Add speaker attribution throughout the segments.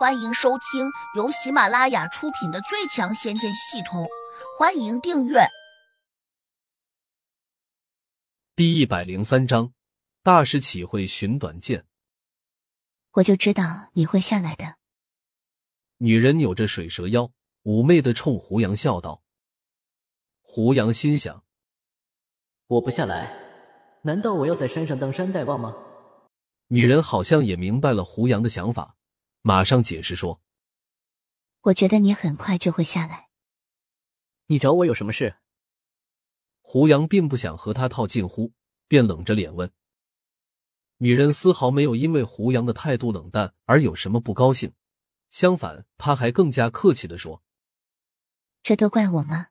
Speaker 1: 欢迎收听由喜马拉雅出品的《最强仙剑系统》，欢迎订阅。
Speaker 2: 第一百零三章，大师岂会寻短见？
Speaker 3: 我就知道你会下来的。
Speaker 2: 女人扭着水蛇腰，妩媚的冲胡杨笑道。胡杨心想：
Speaker 4: 我不下来，难道我要在山上当山大王吗？
Speaker 2: 女人好像也明白了胡杨的想法。马上解释说：“
Speaker 3: 我觉得你很快就会下来。
Speaker 4: 你找我有什么事？”
Speaker 2: 胡杨并不想和他套近乎，便冷着脸问。女人丝毫没有因为胡杨的态度冷淡而有什么不高兴，相反，她还更加客气的说：“
Speaker 3: 这都怪我吗？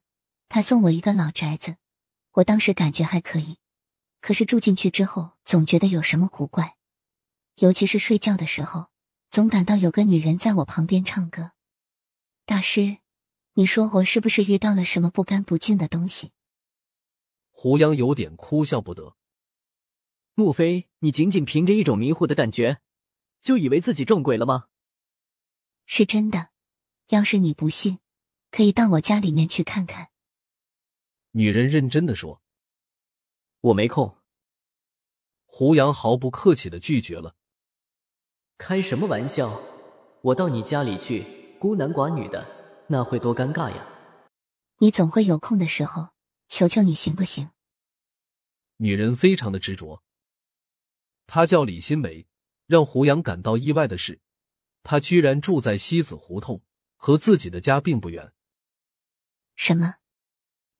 Speaker 3: 他送我一个老宅子，我当时感觉还可以，可是住进去之后，总觉得有什么古怪，尤其是睡觉的时候。”总感到有个女人在我旁边唱歌，大师，你说我是不是遇到了什么不干不净的东西？
Speaker 2: 胡杨有点哭笑不得。
Speaker 4: 莫非你仅仅凭着一种迷糊的感觉，就以为自己撞鬼了吗？
Speaker 3: 是真的，要是你不信，可以到我家里面去看看。
Speaker 2: 女人认真的说：“
Speaker 4: 我没空。”
Speaker 2: 胡杨毫不客气的拒绝了。
Speaker 4: 开什么玩笑！我到你家里去，孤男寡女的，那会多尴尬呀！
Speaker 3: 你总会有空的时候，求求你行不行？
Speaker 2: 女人非常的执着。她叫李新梅，让胡杨感到意外的是，她居然住在西子胡同，和自己的家并不远。
Speaker 3: 什么？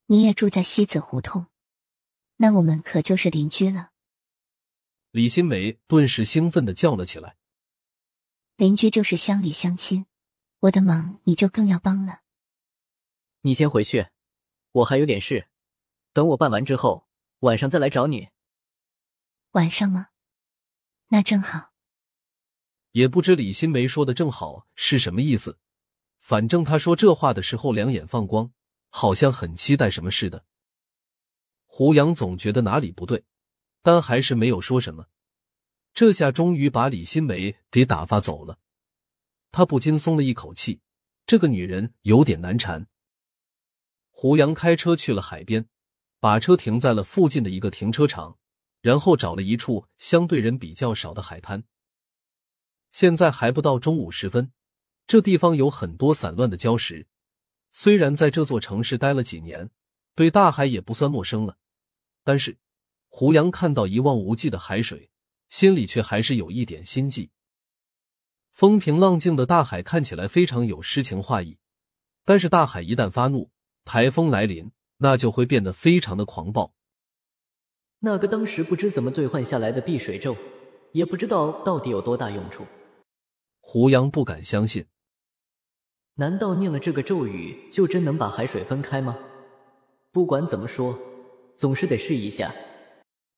Speaker 3: 你也住在西子胡同？那我们可就是邻居了。
Speaker 2: 李新梅顿时兴奋的叫了起来。
Speaker 3: 邻居就是乡里乡亲，我的忙你就更要帮了。
Speaker 4: 你先回去，我还有点事，等我办完之后，晚上再来找你。
Speaker 3: 晚上吗？那正好。
Speaker 2: 也不知李新梅说的“正好”是什么意思，反正他说这话的时候两眼放光，好像很期待什么似的。胡杨总觉得哪里不对，但还是没有说什么。这下终于把李新梅给打发走了，他不禁松了一口气。这个女人有点难缠。胡杨开车去了海边，把车停在了附近的一个停车场，然后找了一处相对人比较少的海滩。现在还不到中午时分，这地方有很多散乱的礁石。虽然在这座城市待了几年，对大海也不算陌生了，但是胡杨看到一望无际的海水。心里却还是有一点心悸。风平浪静的大海看起来非常有诗情画意，但是大海一旦发怒，台风来临，那就会变得非常的狂暴。
Speaker 4: 那个当时不知怎么兑换下来的避水咒，也不知道到底有多大用处。
Speaker 2: 胡杨不敢相信，
Speaker 4: 难道念了这个咒语就真能把海水分开吗？不管怎么说，总是得试一下。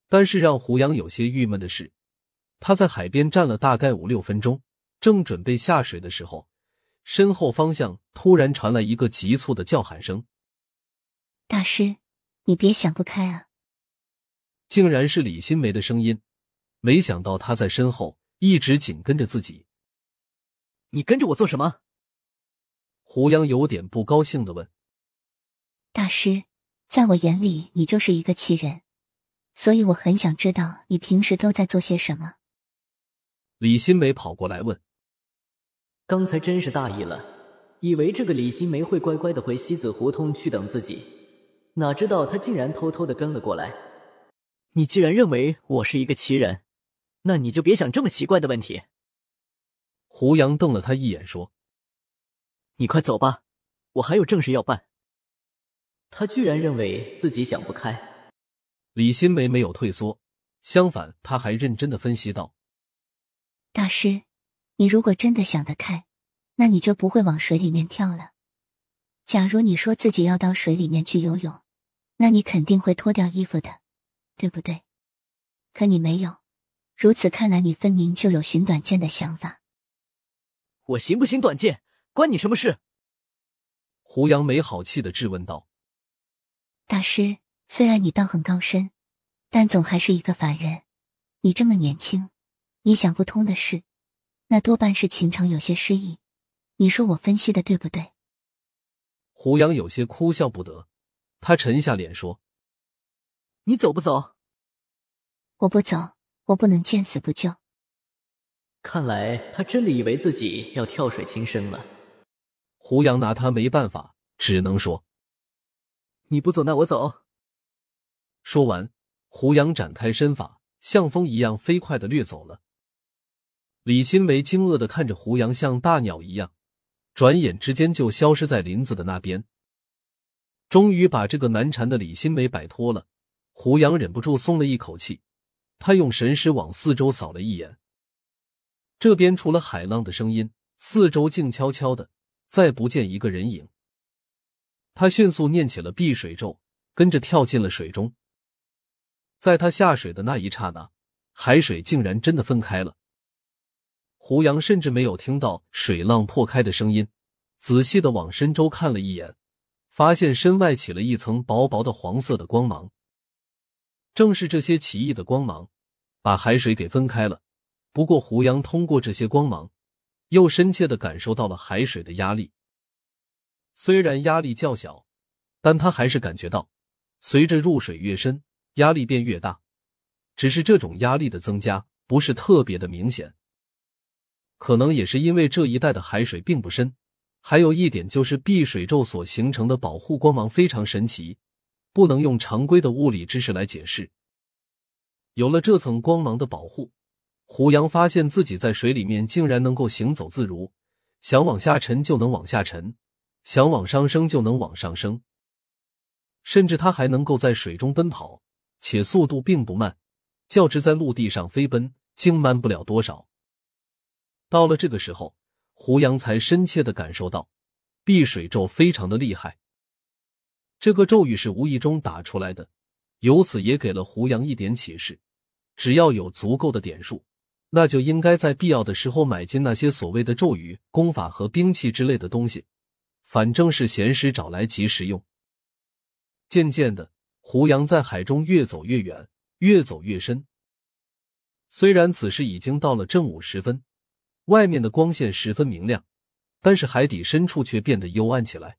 Speaker 2: 但是让胡杨有些郁闷的是。他在海边站了大概五六分钟，正准备下水的时候，身后方向突然传来一个急促的叫喊声：“
Speaker 3: 大师，你别想不开啊！”
Speaker 2: 竟然是李新梅的声音。没想到他在身后一直紧跟着自己。
Speaker 4: 你跟着我做什么？
Speaker 2: 胡杨有点不高兴的问：“
Speaker 3: 大师，在我眼里，你就是一个奇人，所以我很想知道你平时都在做些什么。”
Speaker 2: 李新梅跑过来问：“
Speaker 4: 刚才真是大意了，以为这个李新梅会乖乖的回西子胡同去等自己，哪知道她竟然偷偷的跟了过来。你既然认为我是一个奇人，那你就别想这么奇怪的问题。”
Speaker 2: 胡杨瞪了他一眼说：“
Speaker 4: 你快走吧，我还有正事要办。”他居然认为自己想不开。
Speaker 2: 李新梅没有退缩，相反，他还认真的分析道。
Speaker 3: 大师，你如果真的想得开，那你就不会往水里面跳了。假如你说自己要到水里面去游泳，那你肯定会脱掉衣服的，对不对？可你没有，如此看来，你分明就有寻短见的想法。
Speaker 4: 我行不行短见，关你什么事？
Speaker 2: 胡杨没好气的质问道。
Speaker 3: 大师，虽然你道行高深，但总还是一个凡人。你这么年轻。你想不通的事，那多半是情场有些失意。你说我分析的对不对？
Speaker 2: 胡杨有些哭笑不得，他沉下脸说：“
Speaker 4: 你走不走？”“
Speaker 3: 我不走，我不能见死不救。”
Speaker 4: 看来他真的以为自己要跳水轻生了。
Speaker 2: 胡杨拿他没办法，只能说：“
Speaker 4: 你不走，那我走。”
Speaker 2: 说完，胡杨展开身法，像风一样飞快的掠走了。李新梅惊愕的看着胡杨，像大鸟一样。转眼之间就消失在林子的那边。终于把这个难缠的李新梅摆脱了，胡杨忍不住松了一口气。他用神识往四周扫了一眼，这边除了海浪的声音，四周静悄悄的，再不见一个人影。他迅速念起了避水咒，跟着跳进了水中。在他下水的那一刹那，海水竟然真的分开了。胡杨甚至没有听到水浪破开的声音，仔细的往深洲看了一眼，发现身外起了一层薄薄的黄色的光芒。正是这些奇异的光芒，把海水给分开了。不过，胡杨通过这些光芒，又深切的感受到了海水的压力。虽然压力较小，但他还是感觉到，随着入水越深，压力便越大。只是这种压力的增加不是特别的明显。可能也是因为这一带的海水并不深，还有一点就是碧水咒所形成的保护光芒非常神奇，不能用常规的物理知识来解释。有了这层光芒的保护，胡杨发现自己在水里面竟然能够行走自如，想往下沉就能往下沉，想往上升就能往上升，甚至他还能够在水中奔跑，且速度并不慢，较之在陆地上飞奔，竟慢不了多少。到了这个时候，胡杨才深切的感受到，避水咒非常的厉害。这个咒语是无意中打出来的，由此也给了胡杨一点启示：只要有足够的点数，那就应该在必要的时候买进那些所谓的咒语、功法和兵器之类的东西，反正是闲时找来及时用。渐渐的，胡杨在海中越走越远，越走越深。虽然此时已经到了正午时分。外面的光线十分明亮，但是海底深处却变得幽暗起来。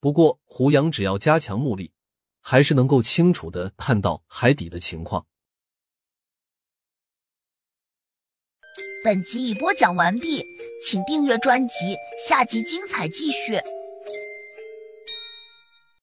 Speaker 2: 不过，胡杨只要加强目力，还是能够清楚的看到海底的情况。
Speaker 1: 本集已播讲完毕，请订阅专辑，下集精彩继续。